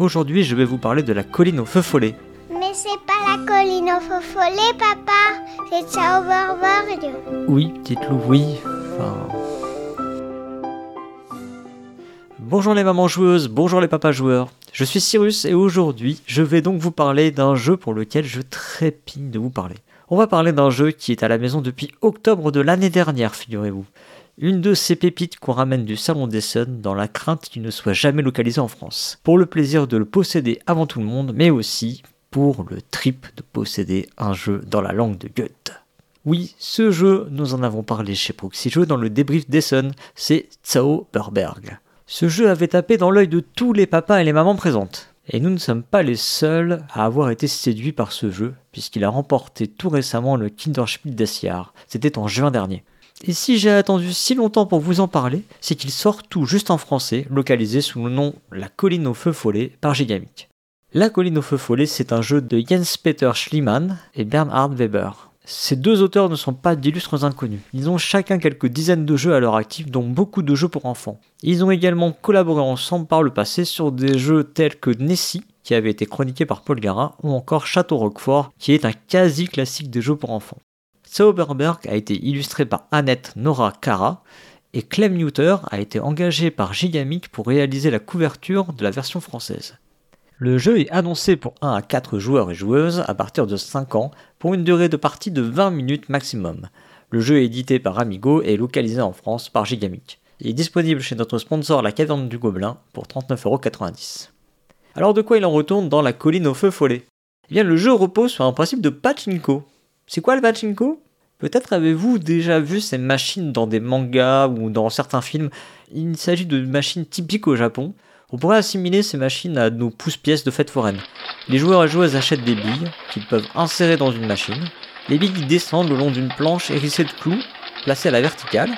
Aujourd'hui, je vais vous parler de la colline au feu follet. Mais c'est pas la colline au feu follet, papa. C'est Zauberberg. Oui, petite Lou, oui. Enfin... Bonjour les mamans joueuses, bonjour les papas joueurs. Je suis Cyrus et aujourd'hui, je vais donc vous parler d'un jeu pour lequel je trépigne de vous parler. On va parler d'un jeu qui est à la maison depuis octobre de l'année dernière, figurez-vous. Une de ces pépites qu'on ramène du Salon d'Essonne dans la crainte qu'il ne soit jamais localisé en France. Pour le plaisir de le posséder avant tout le monde, mais aussi pour le trip de posséder un jeu dans la langue de Goethe. Oui, ce jeu, nous en avons parlé chez Proxy dans le débrief d'Essonne, c'est Zauberberg. Ce jeu avait tapé dans l'œil de tous les papas et les mamans présentes. Et nous ne sommes pas les seuls à avoir été séduits par ce jeu, puisqu'il a remporté tout récemment le Kinderspiel des. C'était en juin dernier. Et si j'ai attendu si longtemps pour vous en parler, c'est qu'il sort tout juste en français, localisé sous le nom La colline au feu follet par Gigamic. La colline au feu follet, c'est un jeu de Jens Peter Schliemann et Bernhard Weber. Ces deux auteurs ne sont pas d'illustres inconnus. Ils ont chacun quelques dizaines de jeux à leur actif, dont beaucoup de jeux pour enfants. Ils ont également collaboré ensemble par le passé sur des jeux tels que Nessie, qui avait été chroniqué par Paul Gara, ou encore Château Roquefort, qui est un quasi classique des jeux pour enfants. Zauberberg a été illustré par Annette Nora Cara, et Clem Newter a été engagé par Gigamic pour réaliser la couverture de la version française. Le jeu est annoncé pour 1 à 4 joueurs et joueuses à partir de 5 ans pour une durée de partie de 20 minutes maximum. Le jeu est édité par Amigo et localisé en France par Gigamic. Il est disponible chez notre sponsor La Caverne du Gobelin pour 39,90€. Alors de quoi il en retourne dans la colline au feu follet? Eh bien le jeu repose sur un principe de pachinko. C'est quoi le pachinko? Peut-être avez-vous déjà vu ces machines dans des mangas ou dans certains films? Il s'agit de machines typiques au Japon on pourrait assimiler ces machines à nos pouces-pièces de fête foraine. Les joueurs et joueuses achètent des billes qu'ils peuvent insérer dans une machine. Les billes descendent le long d'une planche hérissée de clous, placée à la verticale.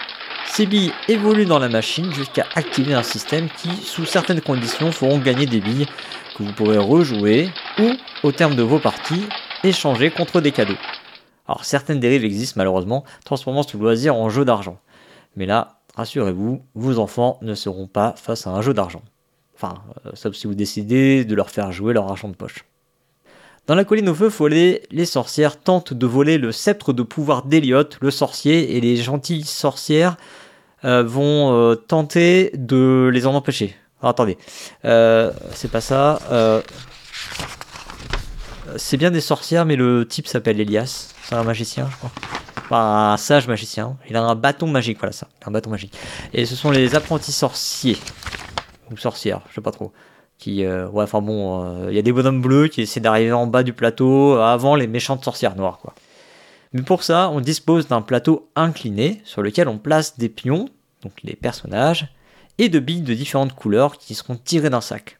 Ces billes évoluent dans la machine jusqu'à activer un système qui, sous certaines conditions, feront gagner des billes que vous pourrez rejouer ou, au terme de vos parties, échanger contre des cadeaux. Alors certaines dérives existent malheureusement, transformant ce loisir en jeu d'argent. Mais là, rassurez-vous, vos enfants ne seront pas face à un jeu d'argent. Enfin, euh, sauf si vous décidez de leur faire jouer leur argent de poche. Dans la colline au feu follet, les sorcières tentent de voler le sceptre de pouvoir d'Eliott, le sorcier, et les gentilles sorcières euh, vont euh, tenter de les en empêcher. attendez, c'est pas ça. C'est bien des sorcières, mais le type s'appelle Elias. C'est un magicien, je crois. Enfin, un sage magicien. Il a un bâton magique, voilà ça. Un bâton magique. Et ce sont les apprentis sorciers ou sorcière, je sais pas trop. Qui, euh, ouais, enfin bon, euh, il y a des bonhommes bleus qui essaient d'arriver en bas du plateau avant les méchantes sorcières noires, quoi. Mais pour ça, on dispose d'un plateau incliné sur lequel on place des pions, donc les personnages, et de billes de différentes couleurs qui seront tirées d'un sac.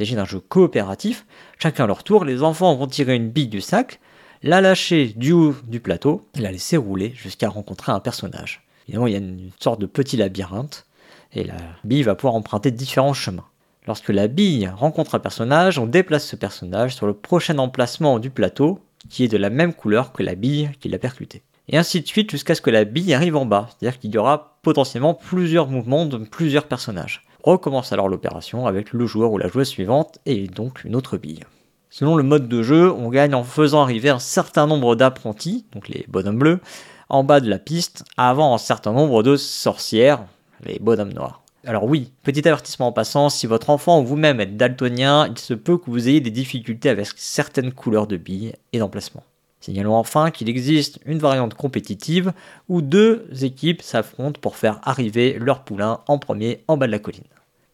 S'agit d'un jeu coopératif. Chacun à leur tour, les enfants vont tirer une bille du sac, la lâcher du haut du plateau et la laisser rouler jusqu'à rencontrer un personnage. Évidemment, il y a une sorte de petit labyrinthe et la bille va pouvoir emprunter différents chemins. Lorsque la bille rencontre un personnage, on déplace ce personnage sur le prochain emplacement du plateau, qui est de la même couleur que la bille qui l'a percuté. Et ainsi de suite jusqu'à ce que la bille arrive en bas, c'est-à-dire qu'il y aura potentiellement plusieurs mouvements de plusieurs personnages. Recommence alors l'opération avec le joueur ou la joueuse suivante et donc une autre bille. Selon le mode de jeu, on gagne en faisant arriver un certain nombre d'apprentis, donc les bonhommes bleus, en bas de la piste, avant un certain nombre de sorcières, les bonhommes noirs. Alors oui, petit avertissement en passant, si votre enfant ou vous-même êtes daltonien, il se peut que vous ayez des difficultés avec certaines couleurs de billes et d'emplacement. Signalons enfin qu'il existe une variante compétitive où deux équipes s'affrontent pour faire arriver leur poulain en premier en bas de la colline.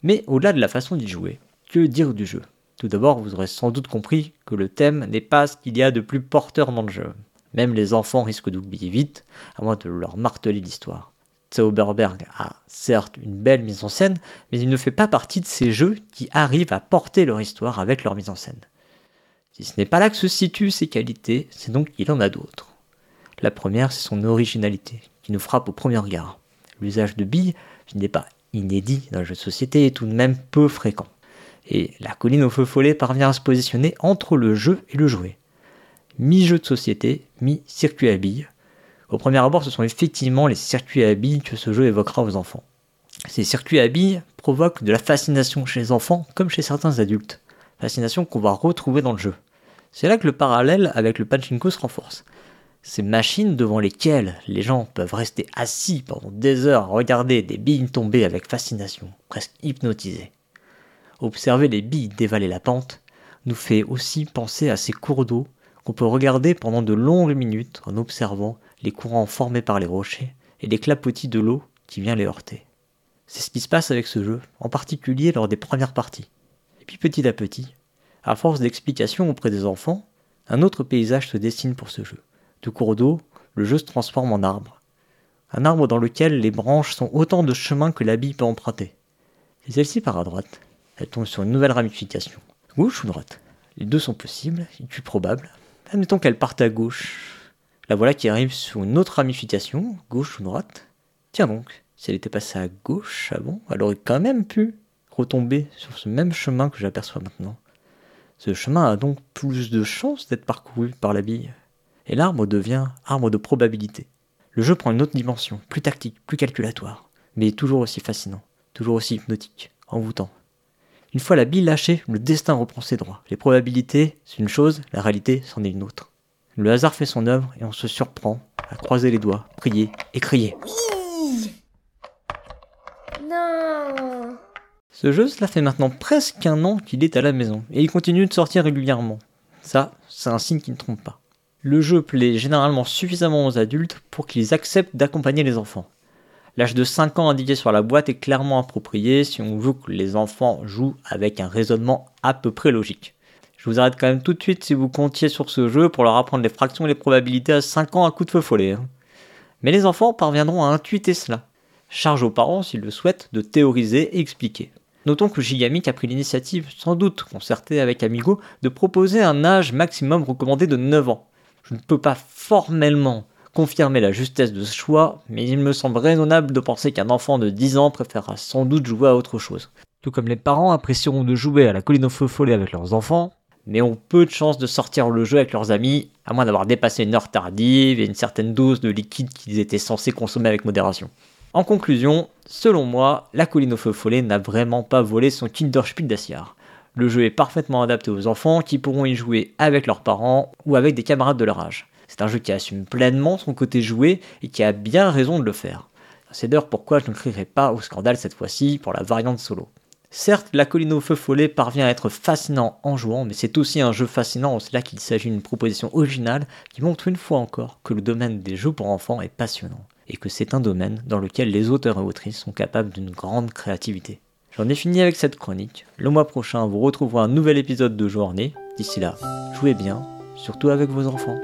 Mais au-delà de la façon d'y jouer, que dire du jeu? Tout d'abord, vous aurez sans doute compris que le thème n'est pas ce qu'il y a de plus porteur dans le jeu. Même les enfants risquent d'oublier vite, à moins de leur marteler l'histoire. Zauberberg a certes une belle mise en scène, mais il ne fait pas partie de ces jeux qui arrivent à porter leur histoire avec leur mise en scène. Si ce n'est pas là que se situent ses qualités, c'est donc qu'il en a d'autres. La première, c'est son originalité, qui nous frappe au premier regard. L'usage de billes, qui n'est pas inédit dans le jeu de société, est tout de même peu fréquent. Et la colline au feu follet parvient à se positionner entre le jeu et le jouet. Mi-jeu de société, mi-circuit à billes, au premier abord, ce sont effectivement les circuits à billes que ce jeu évoquera aux enfants. Ces circuits à billes provoquent de la fascination chez les enfants comme chez certains adultes. fascination qu'on va retrouver dans le jeu. C'est là que le parallèle avec le pachinko se renforce. Ces machines devant lesquelles les gens peuvent rester assis pendant des heures à regarder des billes tomber avec fascination, presque hypnotisés. Observer les billes dévaler la pente nous fait aussi penser à ces cours d'eau qu'on peut regarder pendant de longues minutes en observant les courants formés par les rochers et les clapotis de l'eau qui vient les heurter. C'est ce qui se passe avec ce jeu, en particulier lors des premières parties. Et puis petit à petit, à force d'explications auprès des enfants, un autre paysage se dessine pour ce jeu. De cours d'eau, le jeu se transforme en arbre. Un arbre dans lequel les branches sont autant de chemins que bille peut emprunter. Et celle-ci part à droite. Elle tombe sur une nouvelle ramification. Gauche ou droite? Les deux sont possibles, et plus probable. Admettons qu'elle parte à gauche. La voilà qui arrive sur une autre ramification, gauche ou droite. Tiens donc, si elle était passée à gauche avant, elle aurait quand même pu retomber sur ce même chemin que j'aperçois maintenant. Ce chemin a donc plus de chances d'être parcouru par la bille. Et l'arbre devient arbre de probabilité. Le jeu prend une autre dimension, plus tactique, plus calculatoire, mais toujours aussi fascinant, toujours aussi hypnotique, envoûtant. Une fois la bille lâchée, le destin reprend ses droits. Les probabilités, c'est une chose, la réalité, c'en est une autre. Le hasard fait son œuvre et on se surprend à croiser les doigts, prier et crier. Non. Ce jeu, cela fait maintenant presque un an qu'il est à la maison, et il continue de sortir régulièrement. Ça, c'est un signe qui ne trompe pas. Le jeu plaît généralement suffisamment aux adultes pour qu'ils acceptent d'accompagner les enfants. L'âge de 5 ans indiqué sur la boîte est clairement approprié si on veut que les enfants jouent avec un raisonnement à peu près logique. Je vous arrête quand même tout de suite si vous comptiez sur ce jeu pour leur apprendre les fractions et les probabilités à 5 ans à coup de feu follet. hein. Mais les enfants parviendront à intuiter cela. Charge aux parents, s'ils le souhaitent, de théoriser et expliquer. Notons que Gigamic a pris l'initiative, sans doute concertée avec Amigo, de proposer un âge maximum recommandé de 9 ans. Je ne peux pas formellement confirmer la justesse de ce choix, mais il me semble raisonnable de penser qu'un enfant de 10 ans préférera sans doute jouer à autre chose. Tout comme les parents apprécieront de jouer à la colline au feu follet avec leurs enfants, mais ont peu de chances de sortir le jeu avec leurs amis, à moins d'avoir dépassé une heure tardive et une certaine dose de liquide qu'ils étaient censés consommer avec modération. En conclusion, selon moi, la colline au feu follet n'a vraiment pas volé son Kinderspiel d'Assiar. Le jeu est parfaitement adapté aux enfants qui pourront y jouer avec leurs parents ou avec des camarades de leur âge. C'est un jeu qui assume pleinement son côté joué et qui a bien raison de le faire. C'est d'ailleurs pourquoi je ne crierai pas au scandale cette fois-ci pour la variante solo. Certes, la colline au feu follet parvient à être fascinant en jouant, mais c'est aussi un jeu fascinant en cela qu'il s'agit d'une proposition originale qui montre une fois encore que le domaine des jeux pour enfants est passionnant, et que c'est un domaine dans lequel les auteurs et autrices sont capables d'une grande créativité. J'en ai fini avec cette chronique. Le mois prochain, vous retrouverez un nouvel épisode de Journée. D'ici là, jouez bien, surtout avec vos enfants.